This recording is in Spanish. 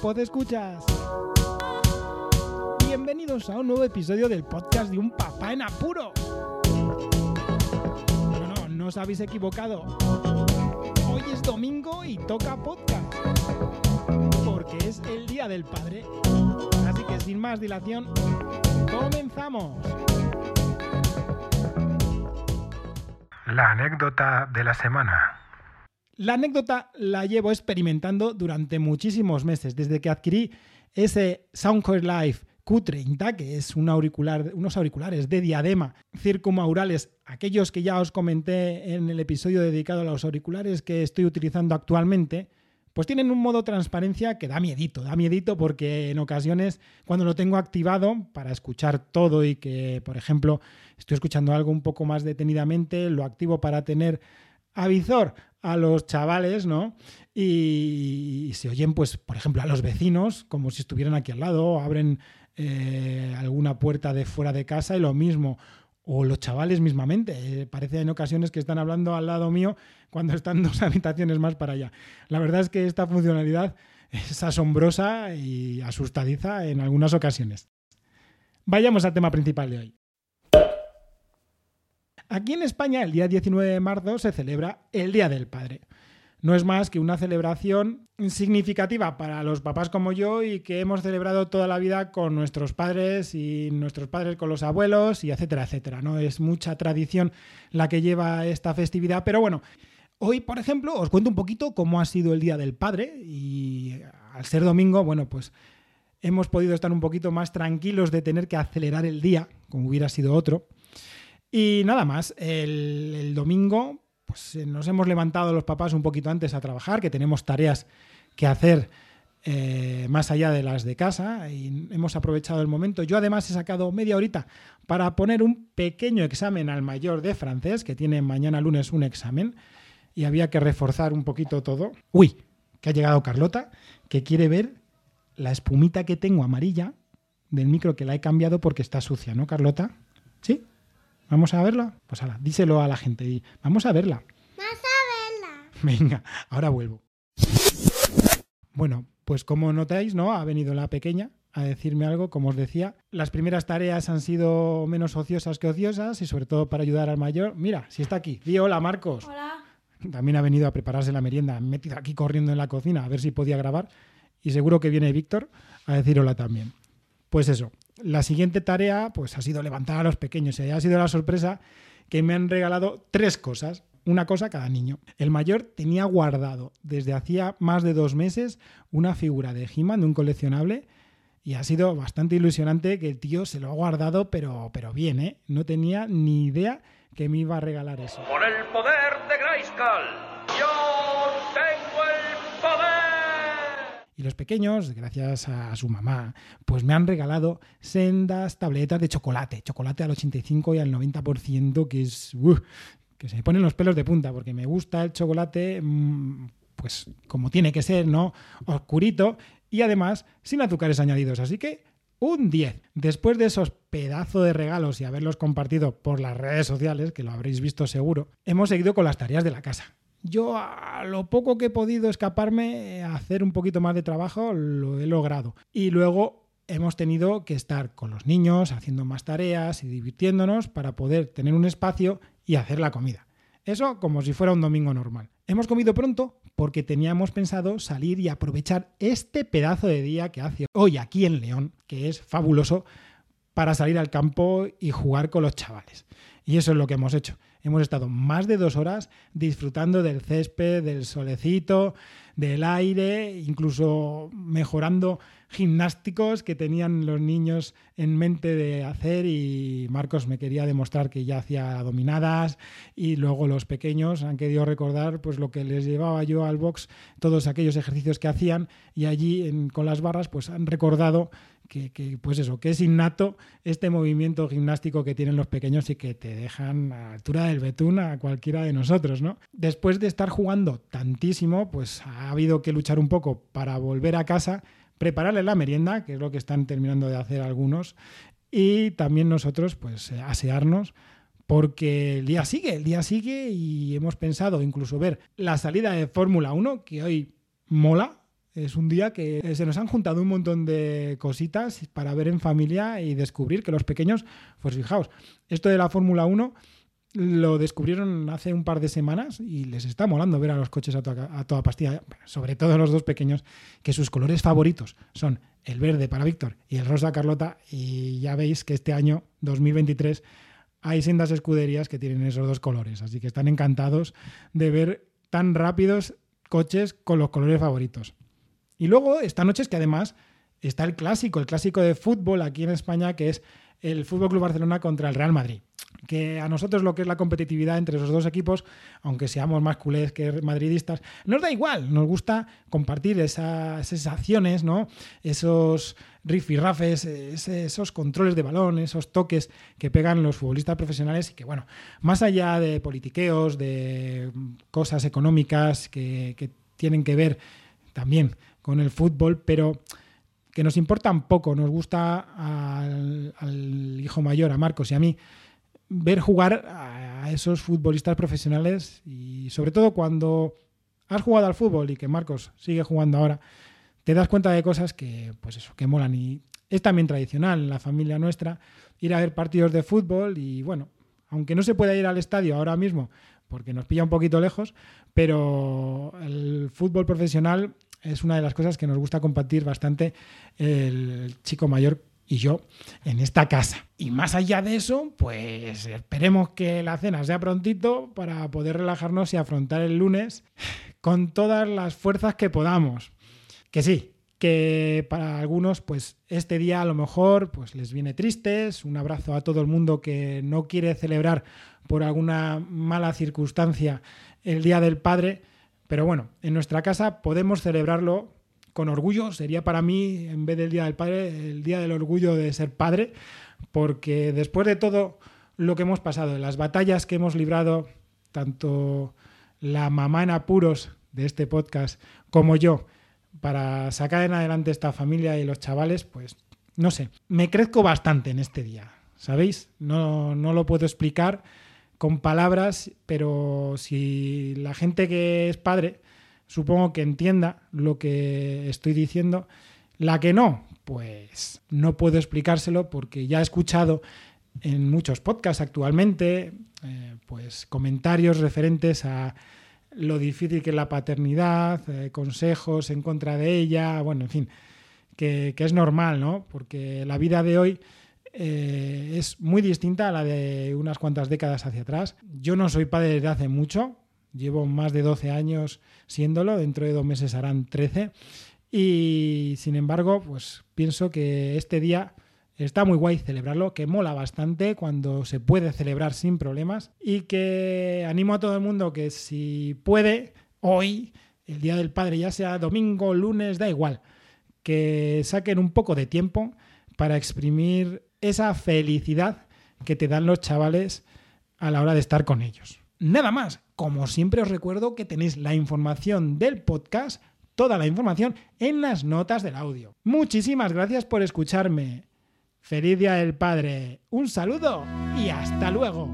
pod escuchas. Bienvenidos a un nuevo episodio del podcast de un papá en apuro. No, no, no os habéis equivocado. Hoy es domingo y toca podcast. Porque es el Día del Padre. Así que sin más dilación, comenzamos. La anécdota de la semana. La anécdota la llevo experimentando durante muchísimos meses, desde que adquirí ese Soundcore Live Q30, que es unos auriculares de diadema circumaurales, aquellos que ya os comenté en el episodio dedicado a los auriculares que estoy utilizando actualmente, pues tienen un modo transparencia que da miedito, da miedito porque en ocasiones cuando lo tengo activado para escuchar todo y que, por ejemplo, estoy escuchando algo un poco más detenidamente, lo activo para tener avisor a los chavales, ¿no? Y, se oyen, pues, por ejemplo, a los vecinos, como si estuvieran aquí al lado, abren eh, alguna puerta de fuera de casa y lo mismo. O los chavales mismamente. Eh, parece en ocasiones que están hablando al lado mío cuando están dos habitaciones más para allá. La verdad es que esta funcionalidad es asombrosa y asustadiza en algunas ocasiones. Vayamos al tema principal de hoy. Aquí en España, el día 19 de marzo, se celebra el Día del Padre. No es más que una celebración significativa para los papás como yo y que hemos celebrado toda la vida con nuestros padres y nuestros padres con los abuelos y etcétera, etcétera. ¿no? Es mucha tradición la que lleva esta festividad, pero bueno, hoy, por ejemplo, os cuento un poquito cómo ha sido el Día del Padre y al ser domingo, bueno, pues hemos podido estar un poquito más tranquilos de tener que acelerar el día, como hubiera sido otro. Y nada más, el, domingo pues eh, nos hemos levantado los papás un poquito antes a trabajar, que tenemos tareas que hacer eh, más allá de las de casa y hemos aprovechado el momento. Yo además he sacado media horita para poner un pequeño examen al mayor de francés, que tiene mañana lunes un examen, y había que reforzar un poquito todo. Uy, que ha llegado Carlota, que quiere ver la espumita que tengo amarilla del micro que la he cambiado porque está sucia, ¿no, Carlota? ¿Sí? ¿Vamos a verla? Pues ahora, díselo a la gente y vamos a verla. Vas a verla. Venga, ahora vuelvo. Bueno, pues como notáis, ¿no? Ha venido la pequeña a decirme algo, como os decía. Las primeras tareas han sido menos ociosas que ociosas y sobre todo para ayudar al mayor. Mira, si está aquí. Di hola, Marcos. Hola. También ha venido a prepararse la merienda. Me he metido aquí corriendo en la cocina a ver si podía grabar. Y seguro que viene Víctor a decir hola también. Pues eso, la siguiente tarea pues, ha sido levantar a los pequeños y ha sido la sorpresa que me han regalado tres cosas, una cosa cada niño. El mayor tenía guardado desde hacía más de dos meses una figura de he de un coleccionable, y ha sido bastante ilusionante que el tío se lo ha guardado, pero, pero bien, ¿eh? No tenía ni idea que me iba a regalar eso. Por el poder de Grayskull, Y los pequeños, gracias a su mamá, pues me han regalado sendas tabletas de chocolate, chocolate al 85 y al 90%, que es uh, que se me ponen los pelos de punta, porque me gusta el chocolate, mm, pues como tiene que ser, ¿no? Oscurito y además sin azúcares añadidos. Así que un 10. Después de esos pedazos de regalos y haberlos compartido por las redes sociales, que lo habréis visto seguro, hemos seguido con las tareas de la casa. Yo a lo poco que he podido escaparme a hacer un poquito más de trabajo lo he logrado. Y luego hemos tenido que estar con los niños haciendo más tareas y divirtiéndonos para poder tener un espacio y hacer la comida. Eso como si fuera un domingo normal. Hemos comido pronto porque teníamos pensado salir y aprovechar este pedazo de día que hace hoy aquí en León, que es fabuloso, para salir al campo y jugar con los chavales. Y eso es lo que hemos hecho. Hemos estado más de dos horas disfrutando del césped, del solecito, del aire, incluso mejorando gimnásticos que tenían los niños en mente de hacer. Y Marcos me quería demostrar que ya hacía dominadas. Y luego los pequeños han querido recordar pues lo que les llevaba yo al box, todos aquellos ejercicios que hacían. Y allí con las barras pues han recordado que, pues eso, que es innato este movimiento gimnástico que tienen los pequeños y que te dejan a altura del betún a cualquiera de nosotros, ¿no? Después de estar jugando tantísimo, pues ha habido que luchar un poco para volver a casa, prepararle la merienda, que es lo que están terminando de hacer algunos, y también nosotros, pues, eh, asearnos porque el día sigue, el día sigue y hemos pensado incluso ver la salida de Fórmula 1, que hoy mola, Es un día que se nos han juntado un montón de cositas para ver en familia y descubrir que los pequeños, pues fijaos, esto de la Fórmula 1 lo descubrieron hace un par de semanas y les está molando ver a los coches a toda, a toda pastilla, sobre todo los dos pequeños, que sus colores favoritos son el verde para Víctor y el rosa Carlota y ya veis que este año 2023 hay sendas escuderías que tienen esos dos colores, así que están encantados de ver tan rápidos coches con los colores favoritos. Y luego, esta noche es que además está el clásico, el clásico de fútbol aquí en España, que es el Fútbol Club Barcelona contra el Real Madrid. Que a nosotros lo que es la competitividad entre esos dos equipos, aunque seamos más culés que madridistas, nos da igual. Nos gusta compartir esas sensaciones, ¿no? Esos rifirrafes, esos controles de balón, esos toques que pegan los futbolistas profesionales y que, bueno, más allá de politiqueos, de cosas económicas que, que tienen que ver también con el fútbol, pero que nos importan poco. Nos gusta al, hijo mayor, a Marcos y a mí, ver jugar a esos futbolistas profesionales y sobre todo cuando has jugado al fútbol y que Marcos sigue jugando ahora, te das cuenta de cosas que, pues eso, que molan. Y es también tradicional en la familia nuestra ir a ver partidos de fútbol y bueno, aunque no se pueda ir al estadio ahora mismo porque nos pilla un poquito lejos, pero el fútbol profesional es una de las cosas que nos gusta compartir bastante el chico mayor y yo en esta casa. Y más allá de eso, pues esperemos que la cena sea prontito para poder relajarnos y afrontar el lunes con todas las fuerzas que podamos. Que sí, que para algunos pues este día a lo mejor pues les viene tristes, un abrazo a todo el mundo que no quiere celebrar por alguna mala circunstancia el Día del Padre, pero bueno, en nuestra casa podemos celebrarlo con orgullo. Sería para mí, en vez del Día del Padre, el Día del Orgullo de ser padre, porque después de todo lo que hemos pasado, las batallas que hemos librado, tanto la mamá en apuros de este podcast como yo, para sacar en adelante esta familia y los chavales, pues no sé, me crezco bastante en este día, ¿sabéis? No, no lo puedo explicar con palabras, pero si la gente que es padre, supongo que entienda lo que estoy diciendo, la que no, pues no puedo explicárselo porque ya he escuchado en muchos podcasts actualmente, eh, pues comentarios referentes a lo difícil que es la paternidad, eh, consejos en contra de ella, bueno, en fin, que, que es normal, ¿no? Porque la vida de hoy eh, es muy distinta a la de unas cuantas décadas hacia atrás. Yo no soy padre desde hace mucho, llevo más de 12 años siéndolo, dentro de dos meses harán 13 y sin embargo pues pienso que este día está muy guay celebrarlo, que mola bastante cuando se puede celebrar sin problemas y que animo a todo el mundo que si puede hoy, el Día del Padre, ya sea domingo, lunes, da igual, que saquen un poco de tiempo para exprimir esa felicidad que te dan los chavales a la hora de estar con ellos. Nada más, como siempre os recuerdo que tenéis la información del podcast, toda la información en las notas del audio. Muchísimas gracias por escucharme. Feliz Día del Padre. Un saludo y hasta luego.